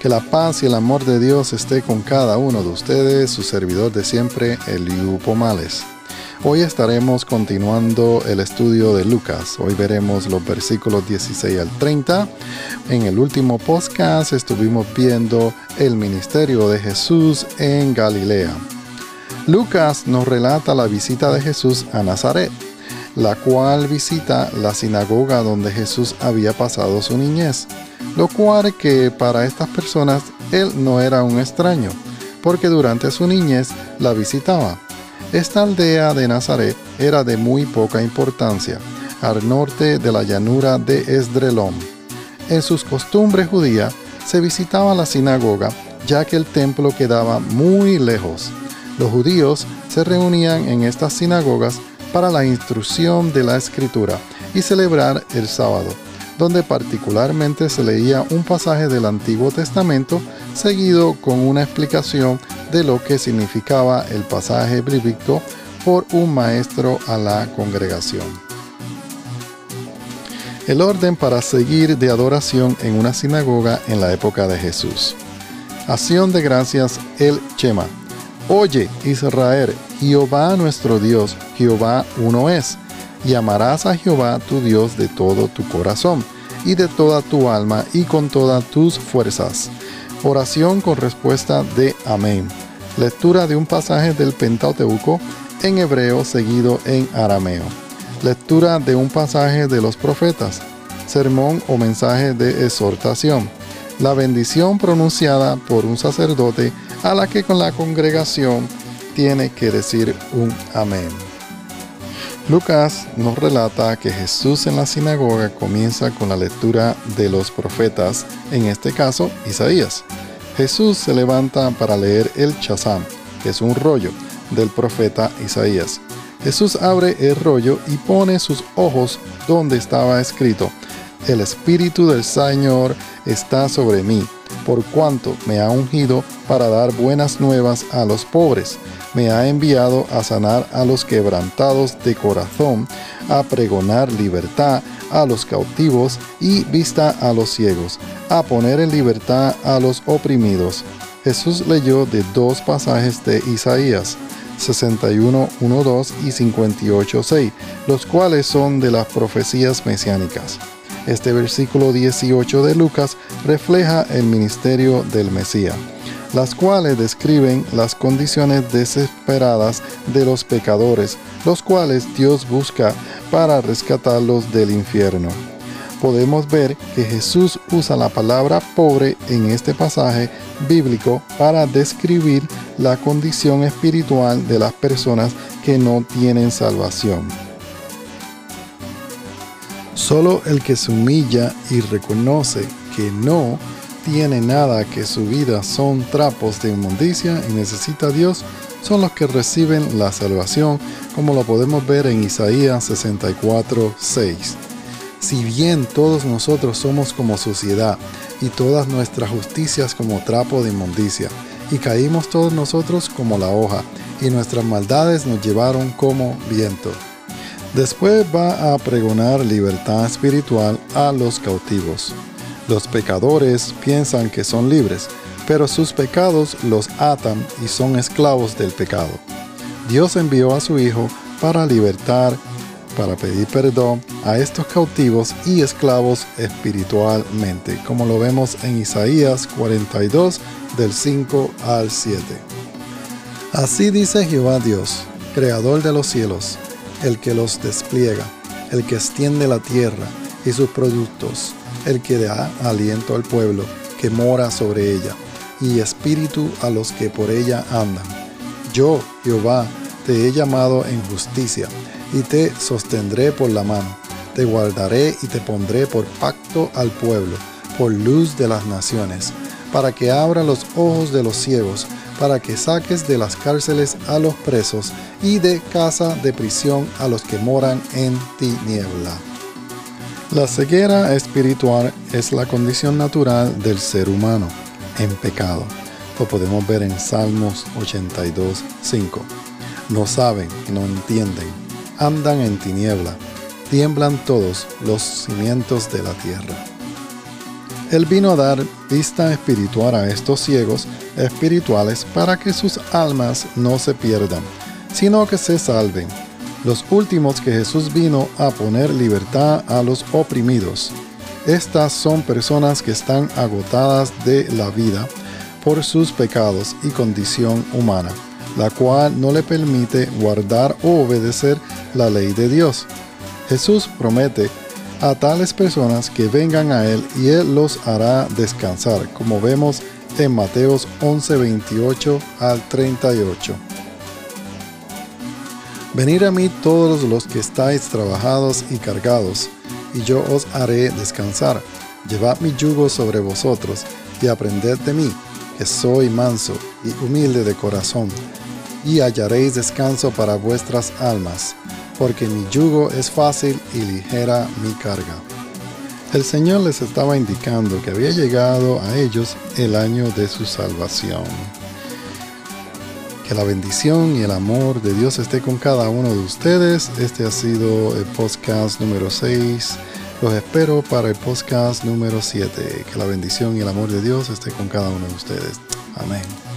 Que la paz y el amor de Dios esté con cada uno de ustedes, su servidor de siempre, Eliu Pomales. Hoy estaremos continuando el estudio de Lucas. Hoy veremos los versículos 16 al 30. En el último podcast estuvimos viendo el ministerio de Jesús en Galilea. Lucas nos relata la visita de Jesús a Nazaret, la cual visita la sinagoga donde Jesús había pasado su niñez lo cual que para estas personas él no era un extraño, porque durante su niñez la visitaba. Esta aldea de Nazaret era de muy poca importancia, al norte de la llanura de Esdrelón. En sus costumbres judías se visitaba la sinagoga, ya que el templo quedaba muy lejos. Los judíos se reunían en estas sinagogas para la instrucción de la escritura y celebrar el sábado donde particularmente se leía un pasaje del Antiguo Testamento seguido con una explicación de lo que significaba el pasaje bíblico por un maestro a la congregación. El orden para seguir de adoración en una sinagoga en la época de Jesús. Acción de gracias el Chema. Oye, Israel, Jehová nuestro Dios, Jehová uno es y amarás a Jehová tu Dios de todo tu corazón y de toda tu alma y con todas tus fuerzas. Oración con respuesta de Amén. Lectura de un pasaje del Pentateuco en hebreo seguido en arameo. Lectura de un pasaje de los profetas. Sermón o mensaje de exhortación. La bendición pronunciada por un sacerdote a la que con la congregación tiene que decir un amén. Lucas nos relata que Jesús en la sinagoga comienza con la lectura de los profetas, en este caso Isaías. Jesús se levanta para leer el chazam, que es un rollo del profeta Isaías. Jesús abre el rollo y pone sus ojos donde estaba escrito, El Espíritu del Señor está sobre mí, por cuanto me ha ungido para dar buenas nuevas a los pobres me ha enviado a sanar a los quebrantados de corazón, a pregonar libertad a los cautivos y vista a los ciegos, a poner en libertad a los oprimidos. Jesús leyó de dos pasajes de Isaías, 61, 2 y 58, 6, los cuales son de las profecías mesiánicas. Este versículo 18 de Lucas refleja el ministerio del Mesías las cuales describen las condiciones desesperadas de los pecadores, los cuales Dios busca para rescatarlos del infierno. Podemos ver que Jesús usa la palabra pobre en este pasaje bíblico para describir la condición espiritual de las personas que no tienen salvación. Solo el que se humilla y reconoce que no tiene nada, que su vida son trapos de inmundicia y necesita a Dios, son los que reciben la salvación, como lo podemos ver en Isaías 64, 6. Si bien todos nosotros somos como sociedad y todas nuestras justicias como trapo de inmundicia, y caímos todos nosotros como la hoja, y nuestras maldades nos llevaron como viento. Después va a pregonar libertad espiritual a los cautivos. Los pecadores piensan que son libres, pero sus pecados los atan y son esclavos del pecado. Dios envió a su Hijo para libertar, para pedir perdón a estos cautivos y esclavos espiritualmente, como lo vemos en Isaías 42 del 5 al 7. Así dice Jehová Dios, creador de los cielos, el que los despliega, el que extiende la tierra y sus productos el que da aliento al pueblo que mora sobre ella, y espíritu a los que por ella andan. Yo, Jehová, te he llamado en justicia, y te sostendré por la mano, te guardaré y te pondré por pacto al pueblo, por luz de las naciones, para que abra los ojos de los ciegos, para que saques de las cárceles a los presos, y de casa de prisión a los que moran en tiniebla. La ceguera espiritual es la condición natural del ser humano en pecado. Lo podemos ver en Salmos 82, 5. No saben, no entienden, andan en tiniebla, tiemblan todos los cimientos de la tierra. Él vino a dar vista espiritual a estos ciegos espirituales para que sus almas no se pierdan, sino que se salven. Los últimos que Jesús vino a poner libertad a los oprimidos. Estas son personas que están agotadas de la vida por sus pecados y condición humana, la cual no le permite guardar o obedecer la ley de Dios. Jesús promete a tales personas que vengan a Él y Él los hará descansar, como vemos en Mateos 11, 28 al 38. Venid a mí todos los que estáis trabajados y cargados, y yo os haré descansar. Llevad mi yugo sobre vosotros, y aprended de mí, que soy manso y humilde de corazón, y hallaréis descanso para vuestras almas porque mi yugo es fácil y ligera mi carga. El Señor les estaba indicando que había llegado a ellos el año de su salvación. Que la bendición y el amor de Dios esté con cada uno de ustedes. Este ha sido el podcast número 6. Los espero para el podcast número 7. Que la bendición y el amor de Dios esté con cada uno de ustedes. Amén.